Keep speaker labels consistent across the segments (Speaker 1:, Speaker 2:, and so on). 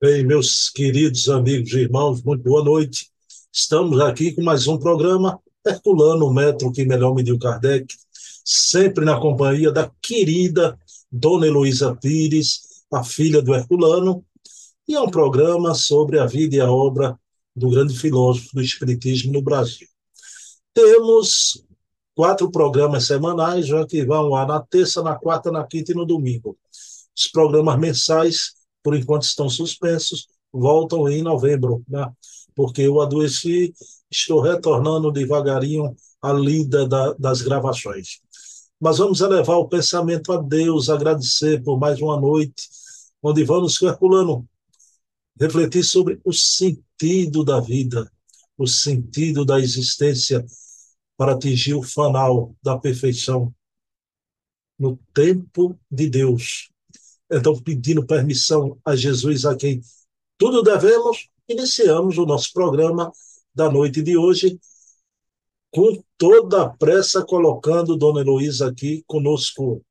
Speaker 1: Bem, meus queridos amigos e irmãos, muito boa noite. Estamos aqui com mais um programa Herculano, o metro que melhor mediu Kardec, sempre na companhia da querida Dona Heloísa Pires, a filha do Herculano, e é um programa sobre a vida e a obra do grande filósofo do Espiritismo no Brasil. Temos quatro programas semanais, já que vão lá na terça, na quarta, na quinta e no domingo. Os programas mensais por enquanto estão suspensos, voltam em novembro, né? porque eu adoeci, estou retornando devagarinho à lida da, das gravações. Mas vamos elevar o pensamento a Deus, agradecer por mais uma noite, onde vamos, Herculano, refletir sobre o sentido da vida, o sentido da existência para atingir o fanal da perfeição no tempo de Deus, então, pedindo permissão a Jesus, a quem tudo devemos, iniciamos o nosso programa da noite de hoje, com toda a pressa, colocando Dona Heloísa aqui conosco.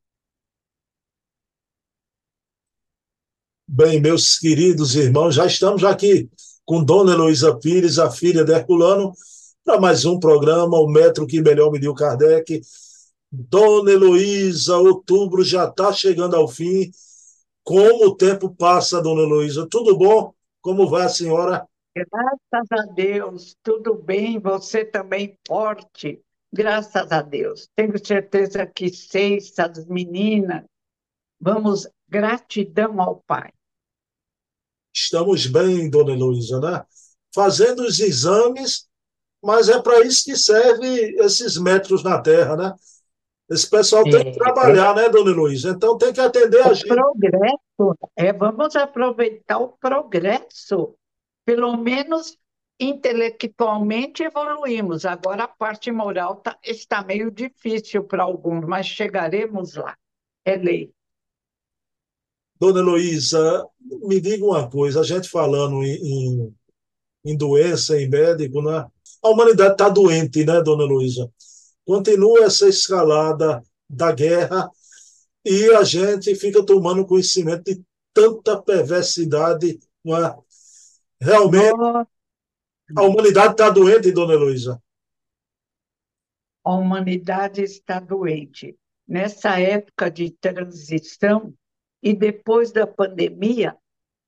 Speaker 1: Bem, meus queridos irmãos, já estamos aqui com Dona Heloísa Pires, a filha de Herculano, para mais um programa, o Metro que Melhor Mediu Kardec. Dona Heloísa, outubro já está chegando ao fim como o tempo passa, dona Luísa? Tudo bom? Como vai a senhora?
Speaker 2: Graças a Deus, tudo bem, você também forte, graças a Deus. Tenho certeza que seis, as meninas, vamos, gratidão ao Pai.
Speaker 1: Estamos bem, dona Luísa, né? Fazendo os exames, mas é para isso que serve esses metros na Terra, né? Esse pessoal tem que é, trabalhar, né, dona Luísa? Então tem que atender a gente.
Speaker 2: Progresso, é, vamos aproveitar o progresso. Pelo menos intelectualmente evoluímos. Agora a parte moral tá, está meio difícil para alguns, mas chegaremos lá. É lei.
Speaker 1: Dona Heloísa, me diga uma coisa, a gente falando em, em, em doença, em médico, né? A humanidade está doente, né, dona Heloísa? Continua essa escalada da guerra e a gente fica tomando conhecimento de tanta perversidade. É? Realmente, a humanidade está doente, dona Heloísa?
Speaker 2: A humanidade está doente. Nessa época de transição e depois da pandemia,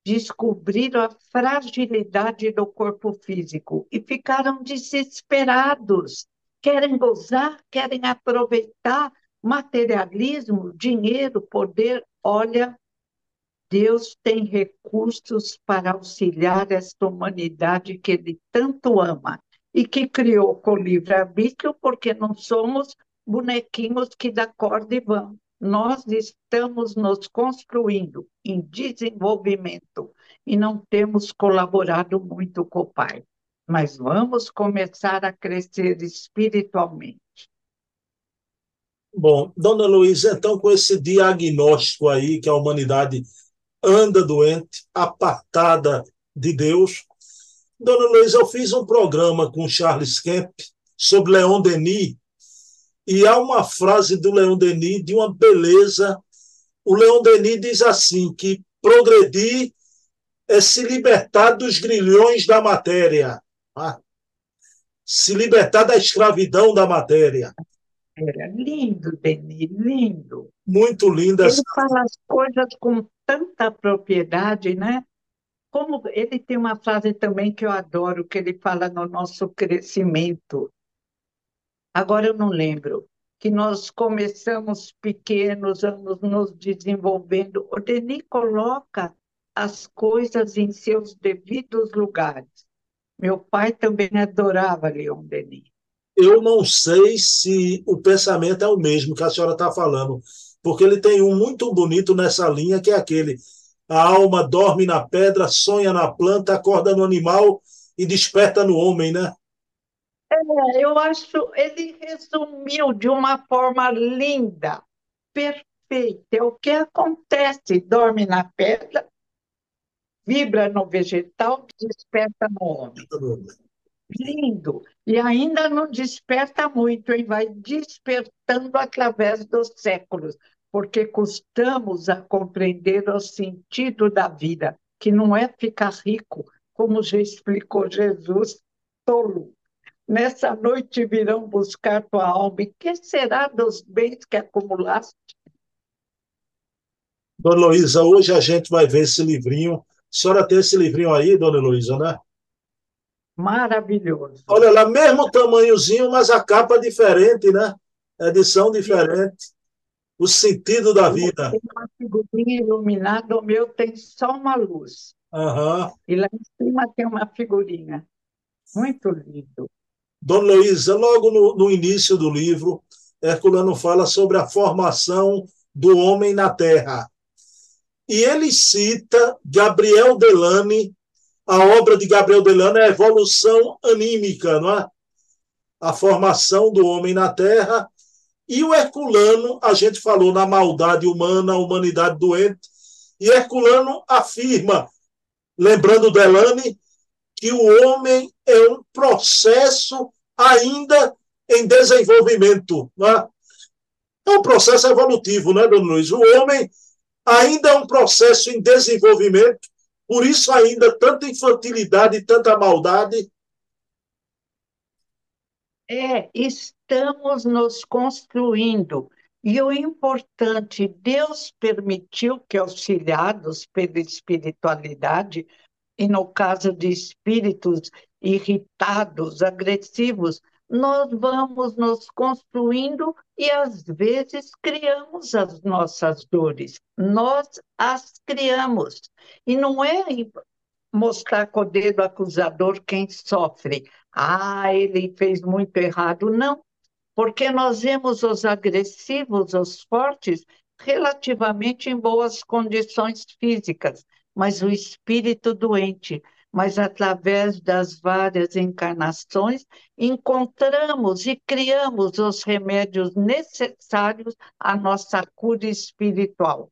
Speaker 2: descobriram a fragilidade do corpo físico e ficaram desesperados querem gozar, querem aproveitar materialismo, dinheiro, poder. Olha, Deus tem recursos para auxiliar esta humanidade que Ele tanto ama e que criou com livre-arbítrio, porque não somos bonequinhos que da corda e vão. Nós estamos nos construindo em desenvolvimento e não temos colaborado muito com o Pai mas vamos começar a crescer espiritualmente.
Speaker 1: Bom, dona Luísa, então, com esse diagnóstico aí que a humanidade anda doente, apartada de Deus, dona Luísa, eu fiz um programa com Charles Kemp sobre Leon Denis, e há uma frase do Leon Denis de uma beleza. O Leon Denis diz assim: que progredir é se libertar dos grilhões da matéria. Ah, se libertar da escravidão da matéria.
Speaker 2: Era lindo, Denis, lindo.
Speaker 1: Muito linda.
Speaker 2: Ele fala as coisas com tanta propriedade, né? Como ele tem uma frase também que eu adoro, que ele fala no nosso crescimento. Agora eu não lembro que nós começamos pequenos, vamos nos desenvolvendo. O Denis coloca as coisas em seus devidos lugares. Meu pai também adorava Leon Denis.
Speaker 1: Eu não sei se o pensamento é o mesmo que a senhora está falando, porque ele tem um muito bonito nessa linha, que é aquele: a alma dorme na pedra, sonha na planta, acorda no animal e desperta no homem, né?
Speaker 2: É, eu acho, ele resumiu de uma forma linda, perfeita. É o que acontece: dorme na pedra, vibra no vegetal, desperta no homem. Lindo. E ainda não desperta muito, hein? vai despertando através dos séculos, porque custamos a compreender o sentido da vida. que não é ficar rico, como já explicou Jesus, tolo. Nessa noite virão buscar tua alma, e que será dos bens que acumulaste?
Speaker 1: Dona Luísa, hoje a gente vai ver esse livrinho. A senhora tem esse livrinho aí, Dona Luísa, né?
Speaker 2: Maravilhoso.
Speaker 1: Olha lá, mesmo tamanhozinho, mas a capa é diferente, né? Edição diferente. O sentido da vida.
Speaker 2: Tem uma figurinha iluminada, o meu tem só uma luz.
Speaker 1: Uhum.
Speaker 2: E lá em cima tem uma figurinha. Muito lindo.
Speaker 1: Dona Luísa, logo no, no início do livro, Herculano fala sobre a formação do homem na Terra. E ele cita Gabriel Delane, a obra de Gabriel Delane é a evolução anímica, não é? A formação do homem na Terra. E o Herculano, a gente falou na maldade humana, a humanidade doente, e Herculano afirma, lembrando Delane, que o homem é um processo ainda em desenvolvimento. Não é? é um processo evolutivo, não é, Dona Luiz? O homem ainda é um processo em desenvolvimento, por isso ainda tanta infantilidade tanta maldade.
Speaker 2: É, estamos nos construindo. E o importante, Deus permitiu que, auxiliados pela espiritualidade, e no caso de espíritos irritados, agressivos, nós vamos nos construindo e às vezes criamos as nossas dores. Nós as criamos. E não é mostrar com o dedo acusador quem sofre. Ah, ele fez muito errado. Não, porque nós vemos os agressivos, os fortes, relativamente em boas condições físicas, mas o espírito doente. Mas através das várias encarnações, encontramos e criamos os remédios necessários à nossa cura espiritual.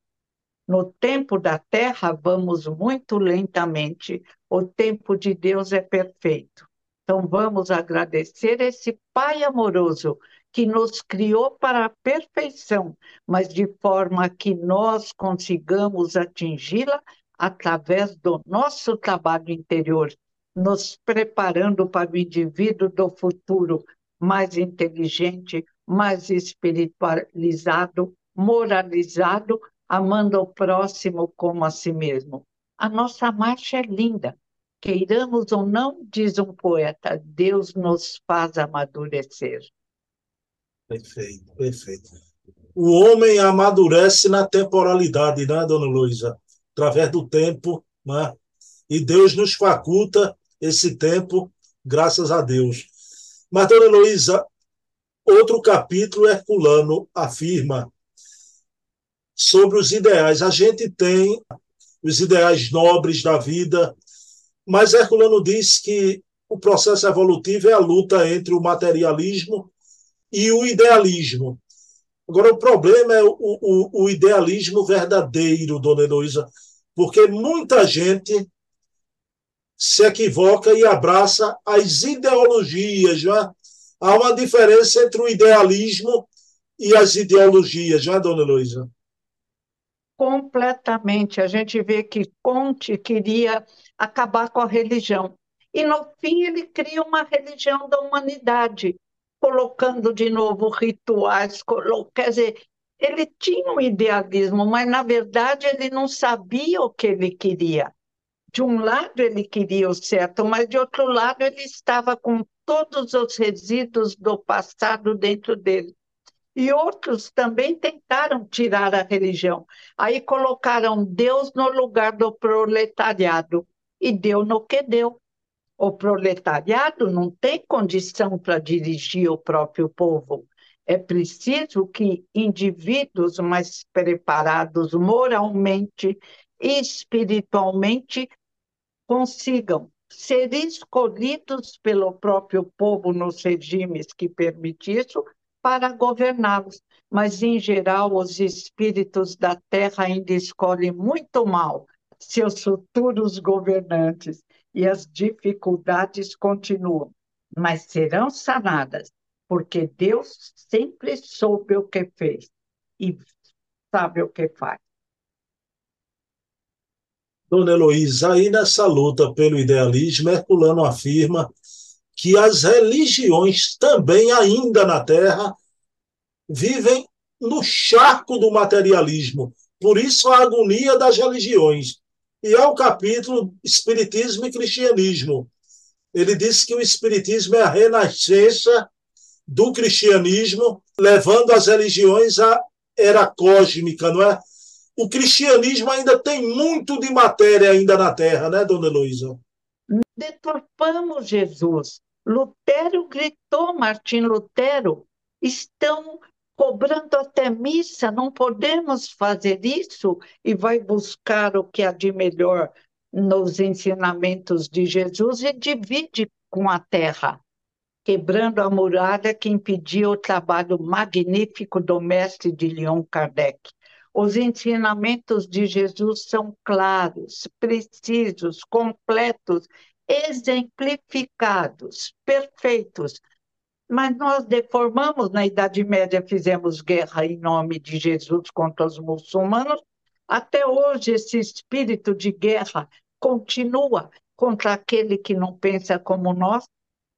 Speaker 2: No tempo da terra, vamos muito lentamente, o tempo de Deus é perfeito. Então, vamos agradecer esse Pai amoroso que nos criou para a perfeição, mas de forma que nós consigamos atingi-la através do nosso trabalho interior, nos preparando para o indivíduo do futuro mais inteligente, mais espiritualizado, moralizado, amando o próximo como a si mesmo. A nossa marcha é linda. Queiramos ou não, diz um poeta, Deus nos faz amadurecer.
Speaker 1: Perfeito, perfeito. O homem amadurece na temporalidade, né, dona Luísa? Através do tempo, né? E Deus nos faculta esse tempo, graças a Deus. Mas, dona Luísa, outro capítulo Herculano afirma sobre os ideais. A gente tem os ideais nobres da vida, mas Herculano diz que o processo evolutivo é a luta entre o materialismo e o idealismo. Agora, o problema é o, o, o idealismo verdadeiro, dona Heloísa, porque muita gente se equivoca e abraça as ideologias. Já há uma diferença entre o idealismo e as ideologias, já, dona Heloísa?
Speaker 2: completamente. A gente vê que Conte queria acabar com a religião. E, no fim, ele cria uma religião da humanidade, colocando de novo rituais. Quer dizer, ele tinha um idealismo, mas, na verdade, ele não sabia o que ele queria. De um lado, ele queria o certo, mas, de outro lado, ele estava com todos os resíduos do passado dentro dele e outros também tentaram tirar a religião. Aí colocaram Deus no lugar do proletariado e deu no que deu. O proletariado não tem condição para dirigir o próprio povo. É preciso que indivíduos mais preparados moralmente e espiritualmente consigam ser escolhidos pelo próprio povo nos regimes que permitem isso para governá-los, mas, em geral, os espíritos da terra ainda escolhem muito mal seus futuros governantes e as dificuldades continuam, mas serão sanadas, porque Deus sempre soube o que fez e sabe o que faz.
Speaker 1: Dona Heloísa, aí nessa luta pelo idealismo, Herculano afirma que as religiões também, ainda na Terra, vivem no charco do materialismo. Por isso a agonia das religiões. E é o capítulo Espiritismo e Cristianismo. Ele diz que o Espiritismo é a renascença do cristianismo, levando as religiões à era cósmica, não é? O cristianismo ainda tem muito de matéria ainda na Terra, né, dona Heloísa?
Speaker 2: Deturpamos Jesus. Lutero gritou, Martim Lutero, estão cobrando até missa, não podemos fazer isso, e vai buscar o que há de melhor nos ensinamentos de Jesus e divide com a terra, quebrando a muralha que impedia o trabalho magnífico do mestre de Leon Kardec. Os ensinamentos de Jesus são claros, precisos, completos, exemplificados, perfeitos, mas nós deformamos, na Idade Média fizemos guerra em nome de Jesus contra os muçulmanos. Até hoje, esse espírito de guerra continua contra aquele que não pensa como nós.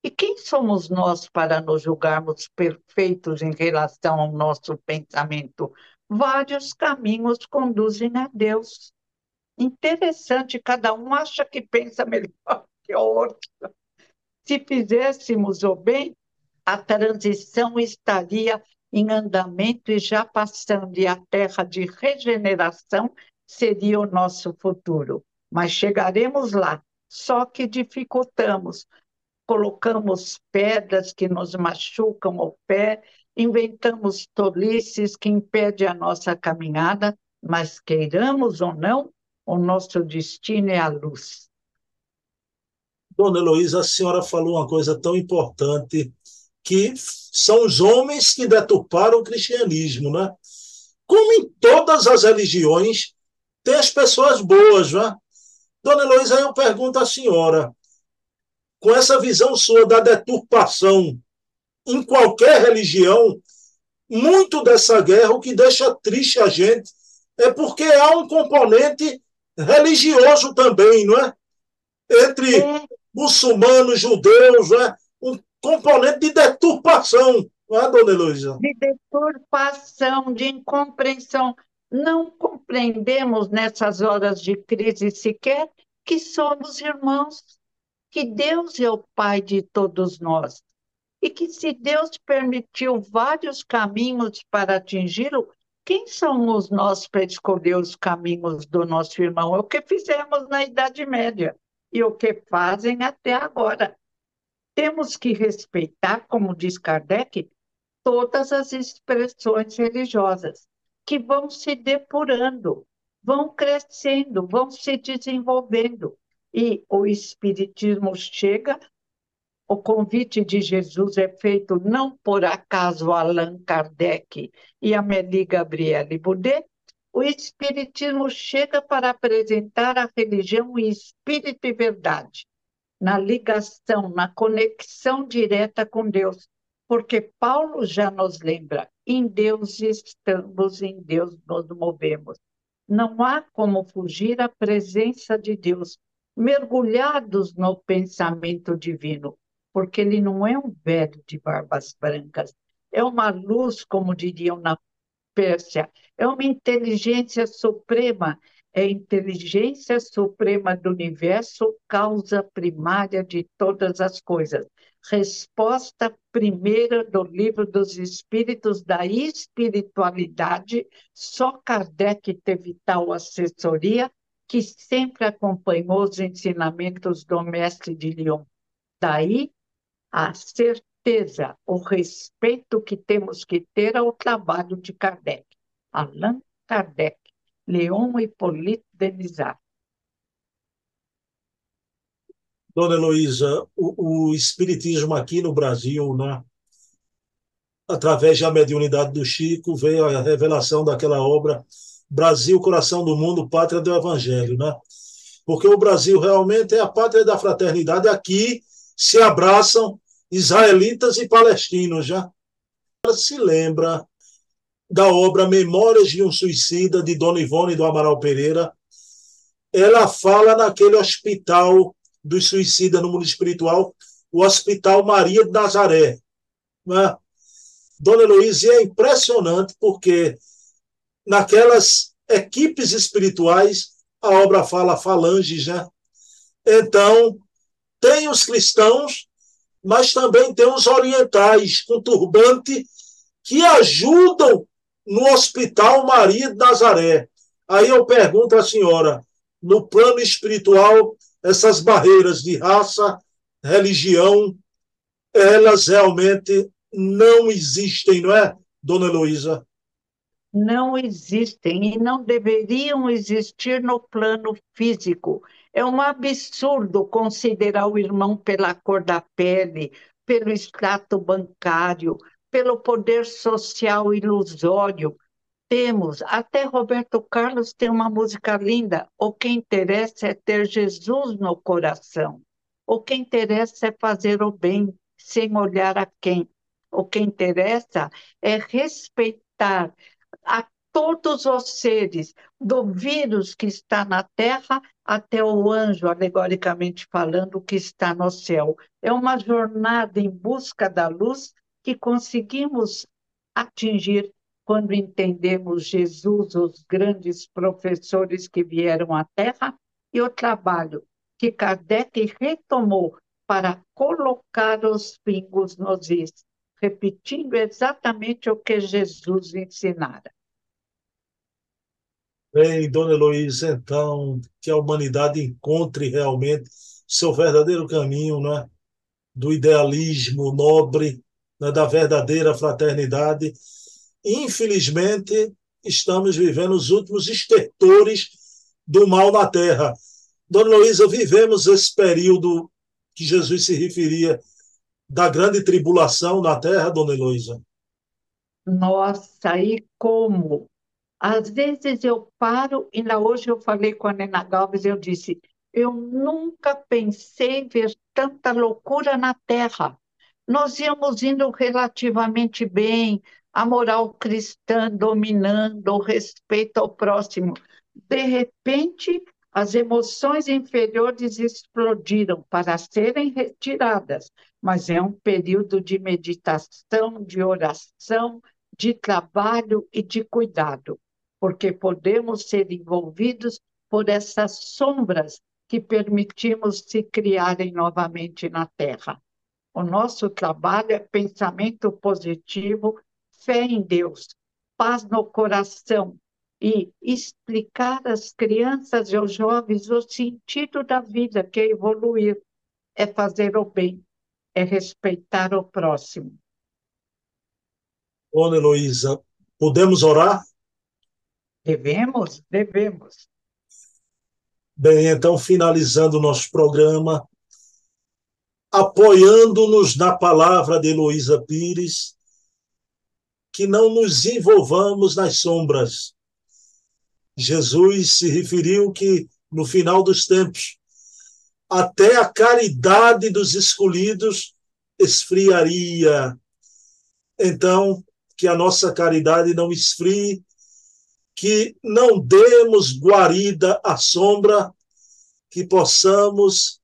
Speaker 2: E quem somos nós para nos julgarmos perfeitos em relação ao nosso pensamento? Vários caminhos conduzem a Deus. Interessante, cada um acha que pensa melhor que o outro. Se fizéssemos o bem, a transição estaria em andamento e já passando, e a terra de regeneração seria o nosso futuro. Mas chegaremos lá, só que dificultamos. Colocamos pedras que nos machucam o pé, inventamos tolices que impedem a nossa caminhada, mas queiramos ou não, o nosso destino é a luz.
Speaker 1: Dona Heloísa, a senhora falou uma coisa tão importante que são os homens que deturparam o cristianismo, né? Como em todas as religiões, tem as pessoas boas, né? Dona Heloísa, eu pergunto à senhora, com essa visão sua da deturpação em qualquer religião, muito dessa guerra, o que deixa triste a gente, é porque há um componente religioso também, não é? Entre é. muçulmanos, judeus, né? um componente de deturpação, não é, dona Heloísa?
Speaker 2: De deturpação, de incompreensão. Não compreendemos nessas horas de crise sequer que somos irmãos, que Deus é o Pai de todos nós. E que se Deus permitiu vários caminhos para atingi-lo, quem somos nós para escolher os caminhos do nosso irmão? É o que fizemos na Idade Média e o que fazem até agora. Temos que respeitar, como diz Kardec, todas as expressões religiosas, que vão se depurando, vão crescendo, vão se desenvolvendo. E o Espiritismo chega, o convite de Jesus é feito não por acaso Allan Kardec e Amélie Gabriele Boudet, o Espiritismo chega para apresentar a religião em espírito e verdade, na ligação, na conexão direta com Deus, porque Paulo já nos lembra: em Deus estamos, em Deus nos movemos. Não há como fugir à presença de Deus, mergulhados no pensamento divino, porque ele não é um velho de barbas brancas, é uma luz, como diriam na Pérsia, é uma inteligência suprema. É a inteligência suprema do universo, causa primária de todas as coisas. Resposta primeira do livro dos Espíritos da espiritualidade, só Kardec teve tal assessoria que sempre acompanhou os ensinamentos do mestre de Lyon. Daí a certeza, o respeito que temos que ter ao trabalho de Kardec. Allan Kardec Leon Hipólito Denizar.
Speaker 1: Dona Heloísa, o, o, Espiritismo aqui no Brasil, né, através da mediunidade do Chico, veio a revelação daquela obra Brasil, Coração do Mundo, Pátria do Evangelho. Né? Porque o Brasil realmente é a pátria da fraternidade. Aqui se abraçam israelitas e palestinos. Já se lembra da obra Memórias de um Suicida, de Dona Ivone do Amaral Pereira, ela fala naquele hospital dos suicidas no mundo espiritual, o Hospital Maria de Nazaré. Né? Dona Heloísa, é impressionante porque naquelas equipes espirituais, a obra fala falanges, né? Então, tem os cristãos, mas também tem os orientais com turbante que ajudam no Hospital Maria de Nazaré. Aí eu pergunto à senhora, no plano espiritual, essas barreiras de raça, religião, elas realmente não existem, não é, dona Heloísa?
Speaker 2: Não existem e não deveriam existir no plano físico. É um absurdo considerar o irmão pela cor da pele, pelo extrato bancário, pelo poder social ilusório. Temos, até Roberto Carlos tem uma música linda. O que interessa é ter Jesus no coração. O que interessa é fazer o bem, sem olhar a quem. O que interessa é respeitar a todos os seres, do vírus que está na terra até o anjo, alegoricamente falando, que está no céu. É uma jornada em busca da luz que conseguimos atingir quando entendemos Jesus, os grandes professores que vieram à Terra, e o trabalho que Kardec retomou para colocar os pingos nos is, repetindo exatamente o que Jesus ensinara.
Speaker 1: Bem, Dona Heloísa, então, que a humanidade encontre realmente seu verdadeiro caminho, né? do idealismo nobre, né? da verdadeira fraternidade. Infelizmente, estamos vivendo os últimos estertores do mal na Terra. Dona Luísa, vivemos esse período que Jesus se referia da grande tribulação na terra, Dona Heloísa?
Speaker 2: Nossa, e como? Às vezes eu paro, ainda hoje eu falei com a Nena Galves, eu disse, eu nunca pensei ver tanta loucura na Terra. Nós íamos indo relativamente bem, a moral cristã dominando, o respeito ao próximo. De repente, as emoções inferiores explodiram para serem retiradas, mas é um período de meditação, de oração, de trabalho e de cuidado, porque podemos ser envolvidos por essas sombras que permitimos se criarem novamente na Terra. O nosso trabalho é pensamento positivo, fé em Deus, paz no coração, e explicar às crianças e aos jovens o sentido da vida, que é evoluir, é fazer o bem, é respeitar o próximo.
Speaker 1: Dona Heloísa, podemos orar?
Speaker 2: Devemos, devemos.
Speaker 1: Bem, então, finalizando o nosso programa, apoiando-nos na palavra de Heloísa Pires, que não nos envolvamos nas sombras, Jesus se referiu que no final dos tempos até a caridade dos escolhidos esfriaria. Então, que a nossa caridade não esfrie, que não demos guarida à sombra, que possamos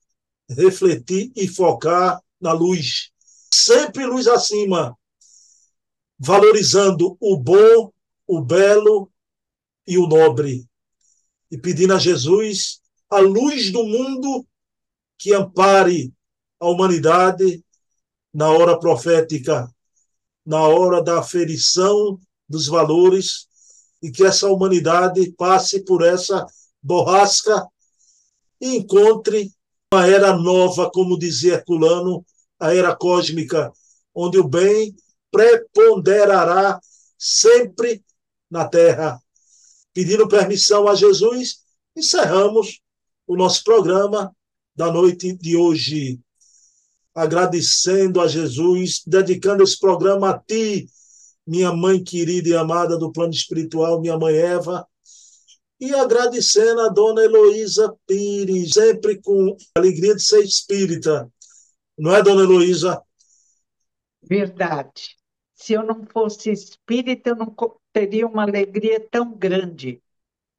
Speaker 1: refletir e focar na luz, sempre luz acima, valorizando o bom, o belo e o nobre, e pedindo a Jesus a luz do mundo que ampare a humanidade na hora profética, na hora da aferição dos valores, e que essa humanidade passe por essa borrasca e encontre uma era nova, como dizia Herculano, a era cósmica, onde o bem preponderará sempre na Terra. Pedindo permissão a Jesus, encerramos o nosso programa da noite de hoje. Agradecendo a Jesus, dedicando esse programa a ti, minha mãe querida e amada do plano espiritual, minha mãe Eva, e agradecendo a dona Heloísa Pires, sempre com alegria de ser espírita. Não é, dona Heloísa?
Speaker 2: Verdade. Se eu não fosse espírita, eu não teria uma alegria tão grande.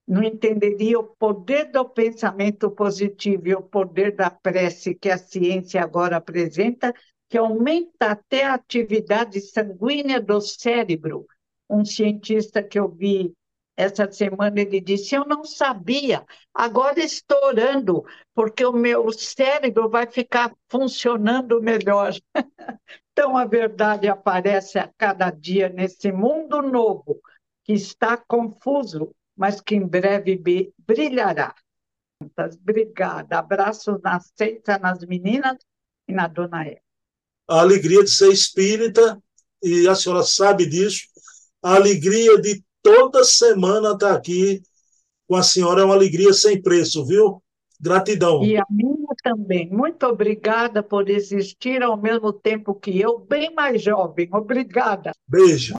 Speaker 2: Não entenderia o poder do pensamento positivo e o poder da prece que a ciência agora apresenta, que aumenta até a atividade sanguínea do cérebro. Um cientista que eu vi essa semana, ele disse: Eu não sabia, agora estou orando, porque o meu cérebro vai ficar funcionando melhor. então, a verdade aparece a cada dia nesse mundo novo, que está confuso, mas que em breve brilhará. Obrigada. Abraço na Seita, nas meninas e na dona Eva.
Speaker 1: A alegria de ser espírita, e a senhora sabe disso, a alegria de toda semana estar aqui com a senhora é uma alegria sem preço, viu? Gratidão.
Speaker 2: E a minha também. Muito obrigada por existir ao mesmo tempo que eu, bem mais jovem. Obrigada.
Speaker 1: Beijo.